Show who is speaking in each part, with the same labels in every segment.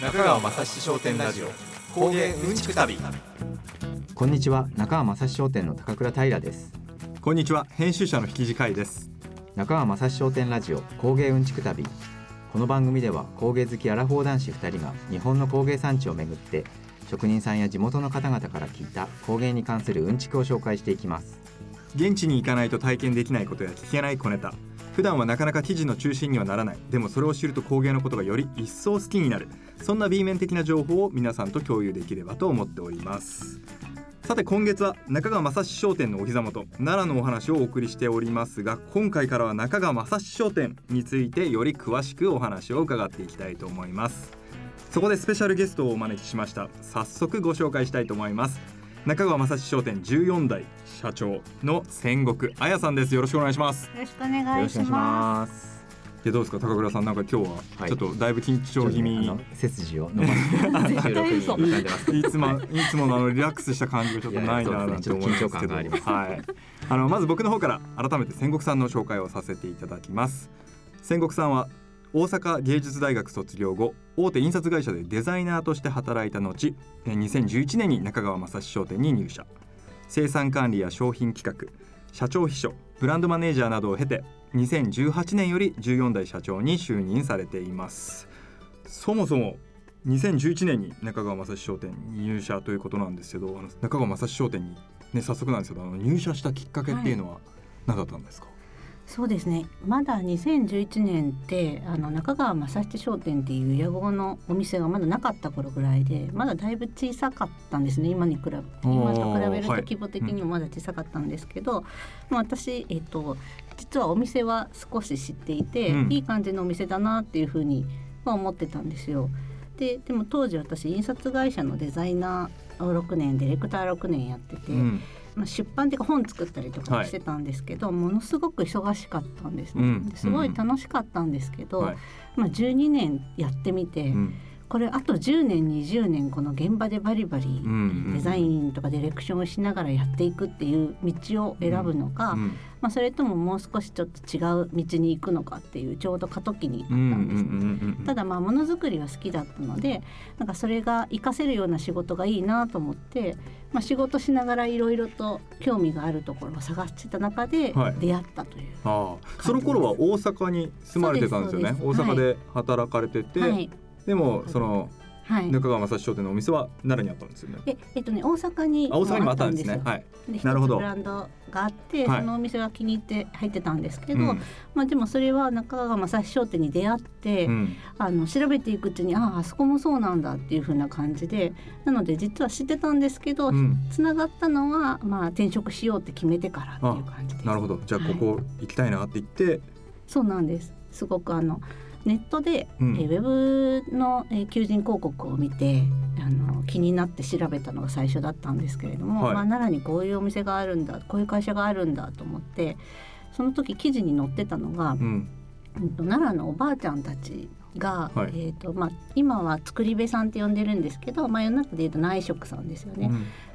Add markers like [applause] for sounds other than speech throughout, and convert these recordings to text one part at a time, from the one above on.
Speaker 1: 中川雅史商店ラジオ。工芸うんちく旅。
Speaker 2: こんにちは。中川正史商店の高倉平です。
Speaker 3: こんにちは。編集者の引き地会です。
Speaker 2: 中川正史商店ラジオ工芸うんちく旅。この番組では工芸好きアラフォー男子2人が日本の工芸産地を巡って職人さんや地元の方々から聞いた工芸に関するうんちくを紹介していきます。
Speaker 3: 現地に行かないと体験できないことや聞けない小ネタ普段はなかなか記事の中心にはならない。でもそれを知ると工芸のことがより一層好きになる。そんな B 面的な情報を皆さんと共有できればと思っております。さて今月は中川正史商店のお膝元奈良のお話をお送りしておりますが今回からは中川正史商店についてより詳しくお話を伺っていきたいと思います。そこでスペシャルゲストをお招きしました。早速ご紹介したいと思います。中川正史商店14代社長の戦国彩さんです。よろしくお願いします。
Speaker 4: よろしくお願いします。
Speaker 2: す
Speaker 3: いやどうですか高倉さんなんか今日はちょっとだいぶ緊張気味、
Speaker 2: あの背筋を伸ばして [laughs] 収
Speaker 3: いつもいつものあのリラックスした感じがちょっとないななんて思います。けど
Speaker 2: いやいやそうですね。ちょっと緊張感があります
Speaker 3: はい。あのまず僕の方から改めて戦国さんの紹介をさせていただきます。戦国さんは大阪芸術大学卒業後大手印刷会社でデザイナーとして働いた後え2011年に中川正史商店に入社。生産管理や商品企画社長秘書ブランドマネージャーなどを経て2018年より14代社長に就任されています。そもそも2011年に中川正史商店に入社ということなんですけどあの中川正史商店に、ね、早速なんですけどあの入社したきっかけっていうのは何だったんですか、
Speaker 4: そうですね。まだ2011年ってあの中川正七商店っていう屋号のお店がまだなかった頃ぐらいでまだだいぶ小さかったんですね。今に比べ今と比べると
Speaker 3: はい
Speaker 4: 規模的にもまだ小さかったんですけど、まあ私、えっと、実はお店は少し知っていて、
Speaker 3: うん。
Speaker 4: いい感じのお店だなっていうふうには思ってたんですよ。ででも当時私印刷会社のデザイナーを6年ディレクター6年やってて、
Speaker 3: うん
Speaker 4: まあ、出版っていうか本作ったりとか
Speaker 3: はい。
Speaker 4: してたんですけど、ものすごく忙しかったんですね、
Speaker 3: うん。
Speaker 4: ですごい楽しかったんですけど、
Speaker 3: はい。
Speaker 4: まあ、12年やってみて、
Speaker 3: うん
Speaker 4: これあと10年20年この現場でバリバリ
Speaker 3: んうん
Speaker 4: デザインとかディレクションをしながらやっていくっていう道を選ぶのか、
Speaker 3: うん
Speaker 4: まあ、それとももう少しちょっと違う道に行くのかっていうちょうど過渡期にあった
Speaker 3: うんうん
Speaker 4: んですね。
Speaker 3: うんうん。
Speaker 4: ただまあものづくりは好きだったのでなんかそれが活かせるような仕事がいいなと思って、まあ、仕事しながらいろいろと興味があるところを探してた中で
Speaker 3: はい。
Speaker 4: 出会ったという。
Speaker 3: ああ。その頃は大阪に住まれてたんですよね。大阪で働かれてて、
Speaker 4: はい
Speaker 3: でもその
Speaker 4: はい。
Speaker 3: 中川正史商店のお店は奈良にあったんですよね。
Speaker 4: ええっとね大阪に
Speaker 3: あ大阪にもあったんです。
Speaker 4: よ
Speaker 3: ね。はい。なるほど。
Speaker 4: ブランドがあって、
Speaker 3: はい。
Speaker 4: そのお店は気に入って入ってたんですけど、
Speaker 3: うん。
Speaker 4: まあでもそれは中川正史商店に出会って、
Speaker 3: うん。
Speaker 4: あの調べていくうちにあああそこもそうなんだっていう風な感じでなので実は知ってたんですけど、
Speaker 3: うん。
Speaker 4: つながったのはまあ転職しようって決めてからっていう感じです。
Speaker 3: なるほど。じゃあ
Speaker 4: はい。
Speaker 3: ここ行きたいなって言って、
Speaker 4: そうなんです。すごくあのネットで、
Speaker 3: うん。
Speaker 4: えウェブの、えー求人広告を見てあの気になって調べたのが最初だったんですけれども、
Speaker 3: はい。
Speaker 4: まあ、奈良にこういうお店があるんだこういう会社があるんだと思ってその時記事に載ってたのが、
Speaker 3: うん。
Speaker 4: うんと奈良のおばあちゃんたちが、
Speaker 3: はい。
Speaker 4: えーとまあ、今は作り部さんって呼んでるんですけど、まあ、世の中でいうと内職さんですよね、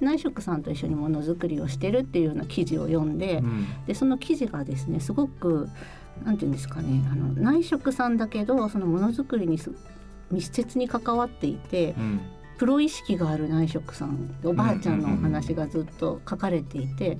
Speaker 3: うん。
Speaker 4: 内職さんと一緒にものづくりをしてるっていうような記事を読んで、
Speaker 3: うん。
Speaker 4: でその記事がですねすごくなんていうんですかねあの内職さんだけどそのものづくりにす密接に関わっていて
Speaker 3: うん
Speaker 4: プロ意識がある内職さんおばあちゃんのお話がずっと書かれていて。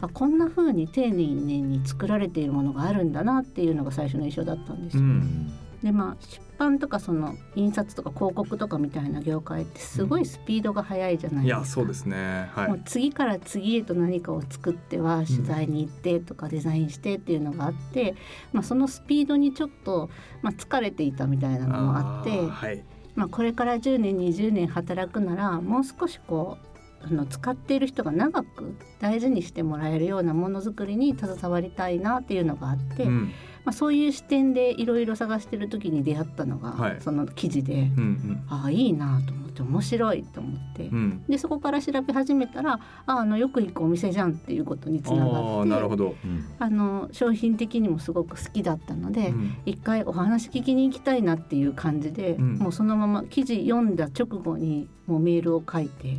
Speaker 4: あこんな風に丁寧に作られているものがあるんだなっていうのが最初の印象だったんですよ。
Speaker 3: うん
Speaker 4: でまあ出版とかその印刷とか広告とかみたいな業界ってすごいスピードが速いじゃない
Speaker 3: い
Speaker 4: ですか。
Speaker 3: やそうですね。は
Speaker 4: もう
Speaker 3: い
Speaker 4: 次から次へと何かを作っては取材に行ってとかデザインしてっていうのがあって、まあ、そのスピードにちょっと、まあ、疲れていたみたいなのもあって
Speaker 3: ーはい。
Speaker 4: まあ、これから10年20年働くならもう少しこうあの使っている人が長く大事にしてもらえるようなものづくりに携わりたいなっていうのがあって、
Speaker 3: うん
Speaker 4: まあ、そういう視点でいろいろ探してる時に出会ったのが、
Speaker 3: はい。
Speaker 4: その記事で、
Speaker 3: うん
Speaker 4: ああいいなと思って面白いと思って。
Speaker 3: うん。うん
Speaker 4: でそこから調べ始めたらああのよく行くお店じゃんっていうことにつながって
Speaker 3: なるほど、
Speaker 2: うん。
Speaker 4: あの商品的にもすごく好きだったので、
Speaker 3: うん。
Speaker 4: 一回お話聞きに行きたいなっていう感じで、
Speaker 3: うん。
Speaker 4: もうそのまま記事読んだ直後にもうメールを書いて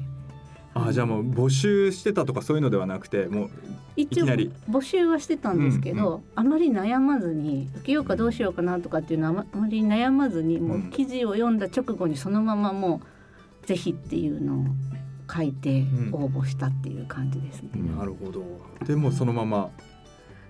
Speaker 3: あじゃあもう募集してたとかそういうのではなくてもうい
Speaker 4: 一応
Speaker 3: きなり。
Speaker 4: 募集はしてたんですけど、
Speaker 3: うん
Speaker 4: あまり悩まずに受けようかどうしようかなとかっていうのはあまり悩まずにもう
Speaker 3: うん。
Speaker 4: 記事を読んだ直後にそのままもうぜひっていうのを書いて
Speaker 3: うん。
Speaker 4: 応募したっていう感じですね。
Speaker 2: うん。
Speaker 3: なるほど。でもそのまま。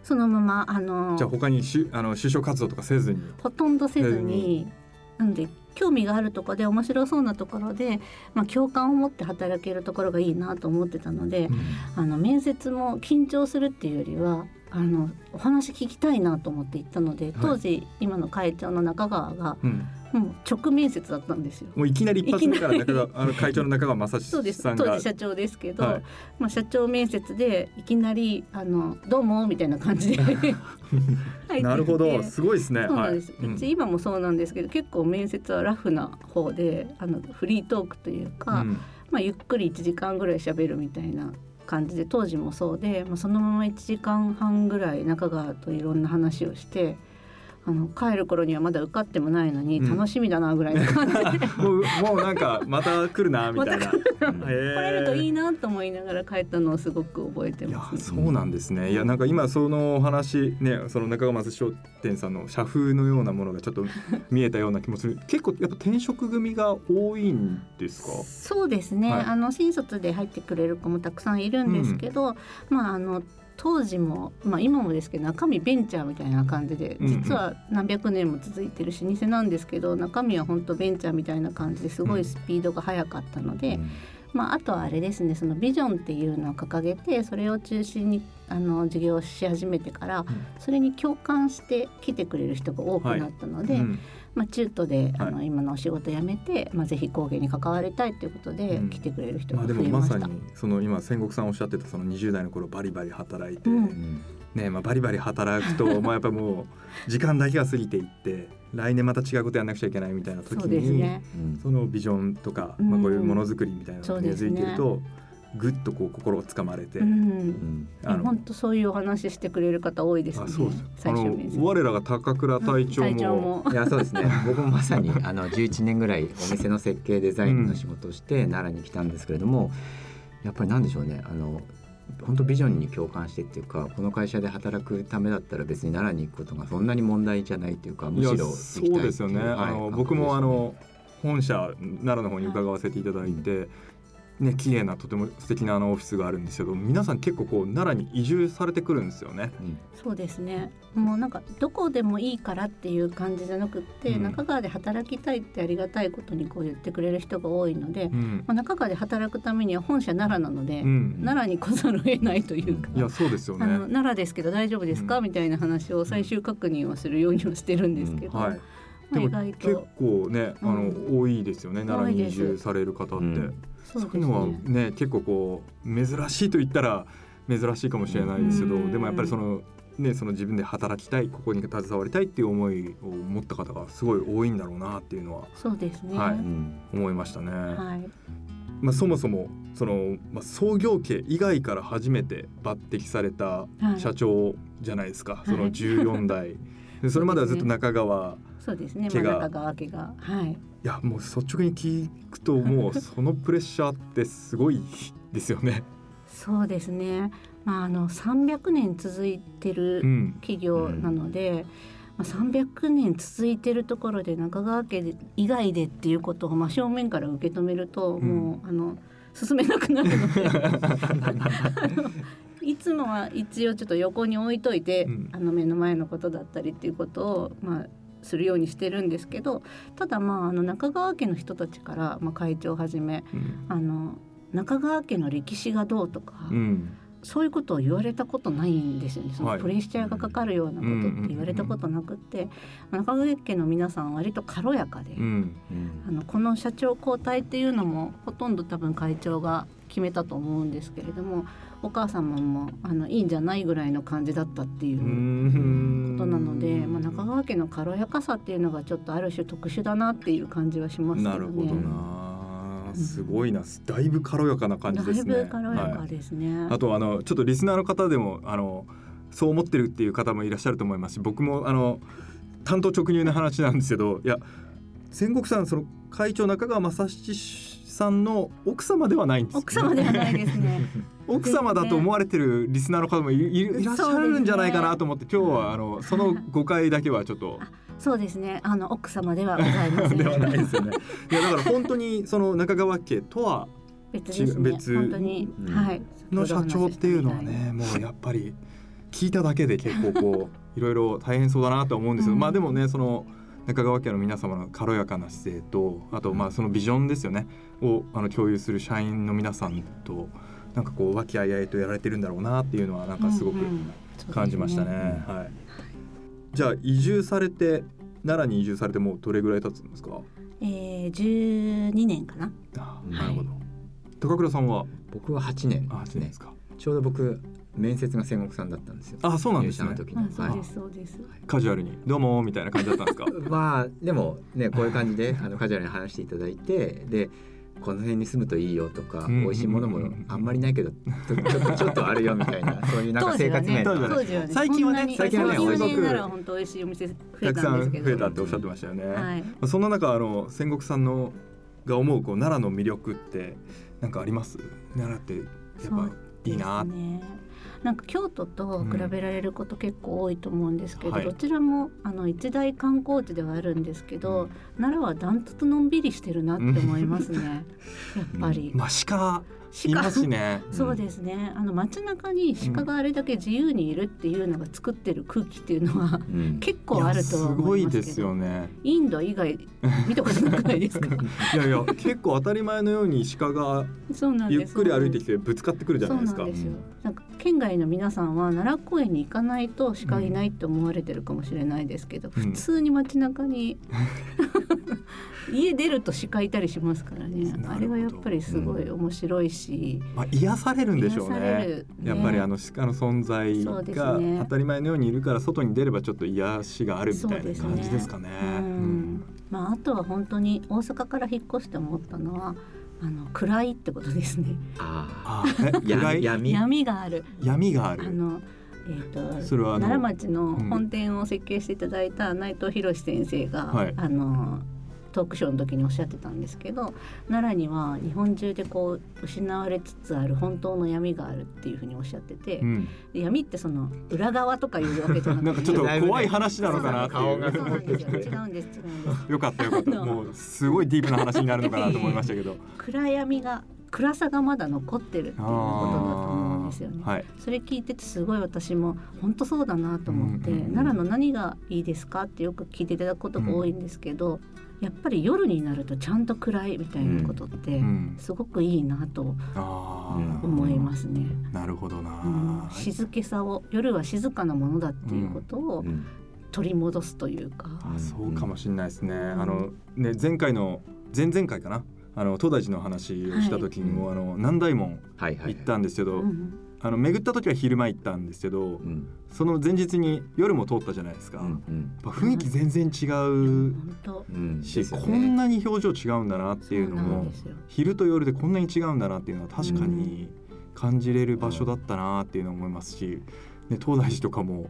Speaker 4: そのままあの
Speaker 3: じゃあ他にしあの就職活動とかせずに。
Speaker 4: ほとんどせず
Speaker 3: せず
Speaker 4: になんで興味があるとこで面白そうなところで、まあ、共感を持って働けるところがいいなと思ってたので、あの面接も緊張するっていうよりはあのお話聞きたいなと思って行ったので当時、今の会長の中川が
Speaker 3: うん。
Speaker 4: もう直面接だったんですよ。
Speaker 3: もういきなり一発目から中川あの会長の中川正
Speaker 4: そうです。当時社長ですけど、
Speaker 3: はい。
Speaker 4: まあ、社長面接でいきなり「あのどうも」みたいな感じで [laughs]
Speaker 3: なるほど。すごいですね。
Speaker 4: そうなんです、
Speaker 3: はい。う
Speaker 4: ち今もそうなんですけど結構面接はラフな方であのフリートークというか、
Speaker 3: うん。
Speaker 4: まあ、ゆっくり1時間ぐらい喋るみたいな感じで当時もそうで、まあ、そのまま1時間半ぐらい中川といろんな話をしてあの帰る頃にはまだ受かってもないのに
Speaker 3: うん
Speaker 4: 楽しみだなぐらいの感じで、
Speaker 3: もうもうなんかまた来るなみたいな。[laughs]
Speaker 4: 来れるといいなと思いながら帰ったのをすごく覚えて
Speaker 3: いや
Speaker 4: ます、
Speaker 3: そうなんですね。いやなんか今そのお話ねその中川松商店さんの社風のようなものがちょっと見えたような気もする。[laughs] 結構やっぱ転職組が多いんですか？
Speaker 4: そうですね、
Speaker 3: はい
Speaker 4: あの新卒で入ってくれる子もたくさんいるんですけど、まああの当時も、まあ、今もですけど中身ベンチャーみたいな感じで
Speaker 3: うんうん。
Speaker 4: 実は何百年も続いてる老舗なんですけど中身は本当ベンチャーみたいな感じですごいスピードが速かったので、まあ、あとはあれですねそのビジョンっていうのを掲げてそれを中心にあの事業をし始めてから、それに共感して来てくれる人が多くなったので、
Speaker 3: うん。
Speaker 4: まあ、中途で、あの
Speaker 3: は
Speaker 4: 今のお仕事辞めて、まあ、ぜひ工芸に関わりたいということで
Speaker 3: うん。
Speaker 4: 来てくれる人
Speaker 3: まあ
Speaker 4: が
Speaker 3: でもまさに
Speaker 4: 増えました。
Speaker 3: その今戦国さんおっしゃってたその20代の頃バリバリ働いて、
Speaker 4: うん。
Speaker 2: うん
Speaker 3: ねまあバリバリ働くとまあ [laughs] やっぱもう時間だけが過ぎていって来年また違うことやらなくちゃいけないみたいな時に、
Speaker 4: ね。
Speaker 2: うん。
Speaker 3: そのビジョンとか、
Speaker 4: うん。
Speaker 3: まあこういうものづくりみたいなのが根付いてると、ぐっとこう心をつかまれて、
Speaker 4: うん。
Speaker 2: うん。
Speaker 3: あの
Speaker 4: 本当そういうお話してくれる方多いですね。
Speaker 3: あそうです。
Speaker 4: 最終面接
Speaker 3: 我らが高倉隊長も,、
Speaker 4: 隊長も。
Speaker 2: いやそうですね。[laughs] 僕もまさにあの11年ぐらいお店の設計デザインの仕事をして奈良に来たんですけれども、やっぱりなんでしょうね。あの本当ビジョンに共感してっていうかこの会社で働くためだったら別に奈良に行くことがそんなに問題じゃないっていうかむしろ
Speaker 3: そうですよね、
Speaker 2: はい
Speaker 3: あの僕もあの本社奈良の方に伺わせていただいて、ね綺麗なとても素敵なあのオフィスがあるんですけど皆さん結構こう奈良に移住されてくるんですよね。
Speaker 2: うん
Speaker 4: そうですね。もうなんかどこでもいいからっていう感じじゃなくって、
Speaker 3: うん
Speaker 4: 中川で働きたいってありがたいことにこう言ってくれる人が多いので、
Speaker 3: うん
Speaker 4: まあ、中川で働くためには本社奈良なので、
Speaker 3: うん
Speaker 4: 奈良に来ざるを得ないというか。
Speaker 3: いやそうですよね。
Speaker 4: 奈良ですけど大丈夫ですか、
Speaker 3: うん
Speaker 4: みたいな話を最終確認をするようにはしてるんですけど、
Speaker 3: はい。でも
Speaker 4: 外
Speaker 3: 結
Speaker 4: と
Speaker 3: 構ねあの、
Speaker 4: うん
Speaker 3: 多いですよね奈良に移住される方って。
Speaker 2: うん
Speaker 3: そういうのは
Speaker 4: ね。
Speaker 3: ね結構こう珍しいと言ったら珍しいかもしれないですけど、
Speaker 4: うん
Speaker 3: でもやっぱりそのねその自分で働きたいここに携わりたいっていう思いを持った方がすごい多いんだろうなっていうのは
Speaker 4: そうですね。
Speaker 3: はい
Speaker 2: うん
Speaker 3: 思いましたね。
Speaker 4: はい。
Speaker 3: まあそもそもそのまあ創業家以外から初めて抜擢された
Speaker 4: はい
Speaker 3: 社長じゃないですか。
Speaker 4: はい
Speaker 3: その14代。でそれまではずっと中川。
Speaker 4: そうですね。
Speaker 3: 毛が
Speaker 4: 真中川家が。はい。
Speaker 3: いやもう率直に聞くともうそのプレッシャーってすごいですよね。
Speaker 4: そうですね。まああの300年続いてる
Speaker 3: うん。
Speaker 4: 企業なので、まあ、300年続いてるところで中川家で以外でっていうことを真正面から受け止めると、
Speaker 3: ん
Speaker 4: もうあの進めなくなるので [laughs] いつもは一応ちょっと横に置いといて、
Speaker 3: うん
Speaker 4: あの目の前のことだったりっていうことをまあするようにしてるんですけどただまああの中川家の人たちから、まあ、会長をはじめ
Speaker 3: うん
Speaker 4: あの中川家の歴史がどうとか、
Speaker 3: うん。
Speaker 4: そういうことを言われたことないんですよね。そ
Speaker 3: はい
Speaker 4: のプレッシャーがかかるようなことって言われたことなくって、中川家の皆さんは割と軽やかで、
Speaker 3: うん。
Speaker 2: うん
Speaker 4: あのこの社長交代っていうのもほとんど多分会長が決めたと思うんですけれども、お母様もあのいいんじゃないぐらいの感じだったっていうう。
Speaker 3: ん
Speaker 4: ことなので、まあ、中川家の軽やかさっていうのがちょっとある種特殊だなっていう感じはしますけどね。
Speaker 3: なるほどな。すごいな。だいぶ軽やかな感じですね。
Speaker 4: だいぶ軽やか
Speaker 3: はい
Speaker 4: ですね。
Speaker 3: あとあのちょっとリスナーの方でもあのそう思ってるっていう方もいらっしゃると思いますし、僕もあの担当直入な話なんですけど、いや戦国さんその会長中川正七さんの奥様ではないんですよね
Speaker 4: 奥様ではないですね。[laughs]
Speaker 3: 奥様だと思われてるリスナーの方もいいいらっしゃるんじゃないかなと思って、今日はあのその誤解だけはちょっと
Speaker 4: そうですね。あの奥様ではございません。
Speaker 3: ではないですよね。[laughs] いやだから本当にその中川家とは
Speaker 4: 別ですね。
Speaker 3: 別
Speaker 4: 本当に、
Speaker 2: うん
Speaker 4: はい。
Speaker 3: の社長っていうのはねもうやっぱり聞いただけで結構こう [laughs] いろいろ大変そうだなと思うんですけど、
Speaker 4: うん
Speaker 3: まあでもねその中川家の皆様の軽やかな姿勢とあとまあそのビジョンですよねをあの共有する社員の皆さんとなんかこう和気あいあいとやられてるんだろうなっていうのはなんかすごく
Speaker 4: うんうん
Speaker 3: 感じましたね。
Speaker 2: うん
Speaker 3: はい。じゃあ移住されて奈良に移住されてもうどれぐらい経つんですか？
Speaker 4: えー、12年かな。
Speaker 3: なるほど。高倉さんは？
Speaker 2: 僕は8年
Speaker 3: あ、
Speaker 2: ですね
Speaker 3: そうですか。
Speaker 2: ちょうど僕面接が戦国さんだったんですよ
Speaker 3: あ、そうなんですね
Speaker 4: そうですそうです。
Speaker 3: カジュアルにどうもみたいな感じだったんですか？[laughs]
Speaker 2: まあでもねこういう感じであのカジュアルに話していただいてでこの辺に住むといいよとか、
Speaker 3: うん
Speaker 2: 美味しいものもあんまりないけどちょっとちょっとあるよみたいな [laughs] そういうなんか生活面
Speaker 3: 当時はね最近はね
Speaker 2: 最近はね
Speaker 3: 美味しく
Speaker 4: なら本当美味しいお店増え
Speaker 3: たくさん
Speaker 4: たんですけど。
Speaker 3: 増えたっておっしゃってましたよね。
Speaker 4: はい。
Speaker 3: そんな中あの戦国さんのが思うこう奈良の魅力ってなんかあります？奈良ってやっぱいいな。
Speaker 4: ですね。なんか京都と比べられること結構多いと思うんですけど、
Speaker 3: はい
Speaker 4: どちらもあの一大観光地ではあるんですけど、奈良はダントツのんびりしてるなって思いますね。[laughs] やっぱり。
Speaker 3: まあ鹿い
Speaker 4: 鹿
Speaker 3: ますしね。
Speaker 4: そうですね。あの街中に鹿があれだけ自由にいるっていうのが作ってる空気っていうのは
Speaker 2: うん
Speaker 4: 結構あると
Speaker 3: すご
Speaker 4: 思い
Speaker 3: ですよね。
Speaker 4: インド以外見たことなくないですか？[laughs]
Speaker 3: いやいや結構当たり前のように鹿が。ゆっくり歩いてきてぶつかってくるじゃないですか
Speaker 4: そうなん。ですよ。なんか県外の皆さんは奈良公園に行かないと鹿いないって思われてるかもしれないですけど、
Speaker 3: うん
Speaker 4: 普通に街中に [laughs] 家出ると鹿いたりしますからねあれはやっぱりすごい面白いし、
Speaker 3: まあ癒されるんでしょうね。
Speaker 4: るね
Speaker 3: やっぱりあの鹿の存在が
Speaker 4: ね
Speaker 3: 当たり前のようにいるから外に出ればちょっと癒しがあるみたいな感じですかね。
Speaker 4: うん
Speaker 3: うん
Speaker 4: まああとは本当に大阪から引っ越して思ったのはあの暗いってことですね。
Speaker 2: あ
Speaker 3: あ
Speaker 2: 闇闇？
Speaker 4: 闇がある。
Speaker 3: 闇がある。
Speaker 4: あのえー、と
Speaker 3: それは
Speaker 4: 奈良町の
Speaker 3: うん
Speaker 4: 本店を設計していただいた内藤博先生が、
Speaker 3: はい
Speaker 4: あのトークショーの時におっしゃってたんですけど奈良には日本中でこう失われつつある本当の闇があるっていうふうにおっしゃってて、
Speaker 3: うん。
Speaker 4: で闇ってその裏側とかいうわけじゃなくて
Speaker 3: なんかちょっと怖い話なのかなって
Speaker 2: 顔が
Speaker 3: いう。
Speaker 4: んですよ違うんです違うんです
Speaker 3: よかったよかった。[laughs] もうすごいディープな話になるのかなと思いましたけど。
Speaker 4: 暗闇が暗さがまだ残ってるっていうことだと思うんですよね。
Speaker 3: はい。
Speaker 4: それ聞いててすごい私も本当そうだなと思って、
Speaker 3: うんうんうん
Speaker 4: 奈良の何がいいですかってよく聞いていただくことが多いんですけど、やっぱり夜になるとちゃんと暗いみたいなことって
Speaker 3: うん。
Speaker 4: すごくいいなと。思いますね。
Speaker 3: なるほどな。
Speaker 4: うん静けさを夜は静かなものだっていうことを
Speaker 2: うん
Speaker 4: 取り戻すというか、
Speaker 3: あそうかもしれないですね。
Speaker 4: ん
Speaker 3: あのね前回の前々回かな？あの東大寺の話をした時にも、あの南大門
Speaker 2: はいはい
Speaker 3: 行ったんですけど、
Speaker 4: うん
Speaker 3: あの巡った時は昼間行ったんですけど、
Speaker 2: うん。
Speaker 3: その前日に夜も通ったじゃないですか。
Speaker 2: うん
Speaker 3: やっ
Speaker 2: うん
Speaker 3: ぱ雰囲気全然違う
Speaker 4: 本当
Speaker 2: うん。ね。
Speaker 3: こんなに表情違うんだなっていうのも昼と夜でこんなに違うんだなっていうのは確かに感じれる場所だったなっていうのを思いますし、で東大寺とかも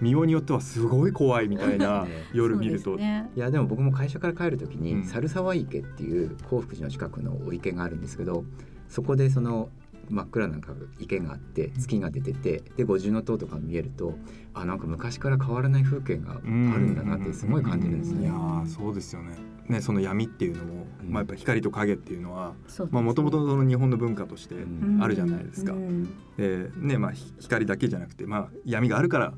Speaker 3: 見ようによってはすごい怖いみたいな [laughs]
Speaker 2: ね。
Speaker 3: 夜見ると、
Speaker 4: ね。
Speaker 2: いやでも僕も会社から帰る時に、
Speaker 3: うん。
Speaker 2: 猿沢池っていう興福寺の近くのお池があるんですけどそこでその真っ暗な池があって月が出ててで五重塔とか見えるとあなんか昔から変わらない風景があるんだなってすごい感じるんですね。
Speaker 3: いやーそうですよね。ねその闇っていうのも、
Speaker 2: うん
Speaker 3: まあやっぱ光と影っていうのは、もともとその日本の文化として
Speaker 2: うん
Speaker 3: あるじゃないですか。
Speaker 4: うん
Speaker 3: でねまあひ光だけじゃなくて、まあ闇があるから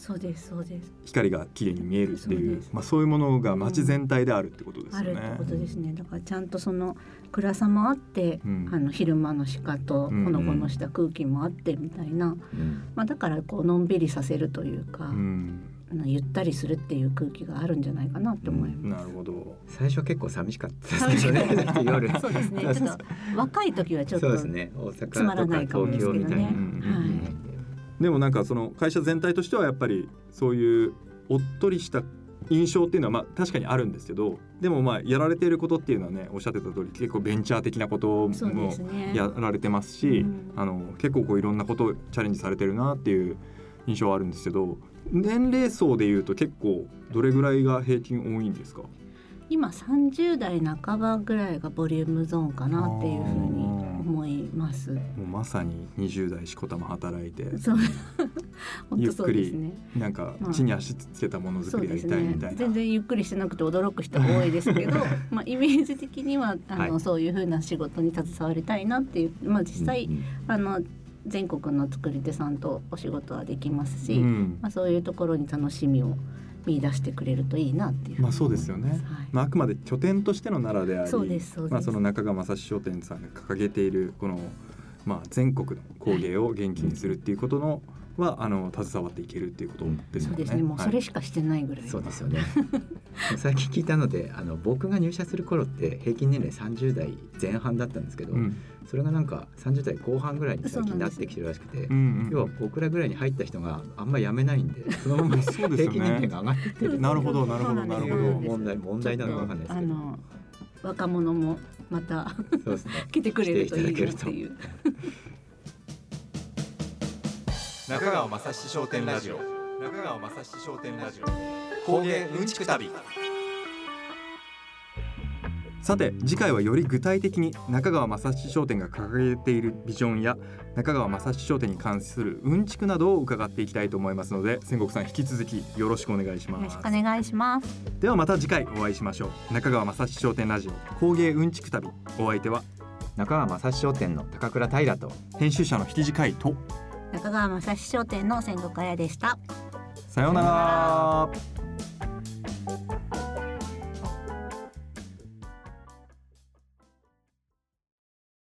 Speaker 4: そうですそうです。
Speaker 3: 光が綺麗に見えるっていうまあそういうものが街全体であるってことです
Speaker 4: ある
Speaker 3: よね。
Speaker 4: ってことですね。だからちゃんとその暗さもあって、
Speaker 3: うん。
Speaker 4: あの昼間の鹿と
Speaker 3: うん
Speaker 4: ほのぼのした空気もあってみたいな、
Speaker 2: うん。
Speaker 4: まあ、だからこうのんびりさせるというか、
Speaker 3: うん、
Speaker 4: あのゆったりするっていう空気があるんじゃないかなって思います。
Speaker 3: なるほど。
Speaker 2: 最初は結構寂しかったですけどね。夜。
Speaker 4: そうですね。ちょっと若い時はちょっと
Speaker 2: そうですね。大阪
Speaker 4: つまらないかもですけどね。
Speaker 2: 東京みたいな、
Speaker 3: うん。
Speaker 4: はい
Speaker 3: でもなんかその会社全体としてはやっぱりそういうおっとりした印象っていうのはまあ確かにあるんですけどでもまあやられていることっていうのはねおっしゃってた通り結構ベンチャー的なことも。やられてますし、
Speaker 4: うん
Speaker 3: あの結構こういろんなことをチャレンジされてるなっていう印象はあるんですけど年齢層でいうと結構どれぐらいが平均多いんですか？
Speaker 4: 今30代半ばぐらいがボリュームゾーンかなっていうふうに思います。
Speaker 3: もうまさに20代しこたま働いて
Speaker 4: そう。[laughs] 本当そうですね。
Speaker 3: なんか
Speaker 4: まあ。
Speaker 3: 地に足つけたものづくりやり
Speaker 4: そうですね。
Speaker 3: たいみたいな、
Speaker 4: 全然ゆっくりしてなくて驚く人多いですけど [laughs] まあイメージ的にはあの、
Speaker 2: はい。
Speaker 4: そういうふうな仕事に携わりたいなっていう、まあ、実際、
Speaker 2: うん。
Speaker 4: あの全国の作り手さんとお仕事はできますし、
Speaker 3: うん。
Speaker 4: まあ、そういうところに楽しみを見出してくれるといいなっていう。
Speaker 3: まあそうですよね。
Speaker 4: はい。
Speaker 3: まあ、あくまで拠点としての奈良であり
Speaker 4: そうですそうです。
Speaker 3: まあ、その中川正史商店さんが掲げているこの、まあ、全国の工芸を元気にするっていうことのはあの携わっていけるっていうことですよね。
Speaker 4: そうですね。もうそれ
Speaker 3: はい
Speaker 4: しかしてないぐらい、
Speaker 2: そうですよね。[laughs] 最近聞いたのであの僕が入社する頃って平均年齢30代前半だったんですけど、
Speaker 3: うん。
Speaker 2: それがなんか30代後半ぐらいに最近なってきてるらしくて、
Speaker 3: うんうん
Speaker 2: 要は僕らぐらいに入った人があんまり辞めないんでそのまま
Speaker 3: そうですよね。
Speaker 2: 平均年齢が上がってる。
Speaker 3: なるほどなるほど
Speaker 4: な
Speaker 3: るほど。
Speaker 2: 問題問題なのかわかんないですけど。
Speaker 4: あの若者もまた
Speaker 2: そうですね。[laughs]
Speaker 4: 来てくれるといいなっていう。
Speaker 1: 中川雅史商店ラジオ。中川雅史商店ラジオ。工芸うんちく旅。
Speaker 3: さて次回はより具体的に中川正史商店が掲げているビジョンや中川正史商店に関するうんちくなどを伺っていきたいと思いますので千国さん引き続きよろしくお願いし
Speaker 4: よろ
Speaker 3: ます。
Speaker 4: しくお願いします。
Speaker 3: ではまた次回お会いしましょう。中川正史商店ラジオ。工芸うんちく旅。お相手は
Speaker 2: 中川正史商店の高倉平と
Speaker 3: 編集者の引地海と
Speaker 4: 中川正史商店の千石からでした。
Speaker 3: さようなら。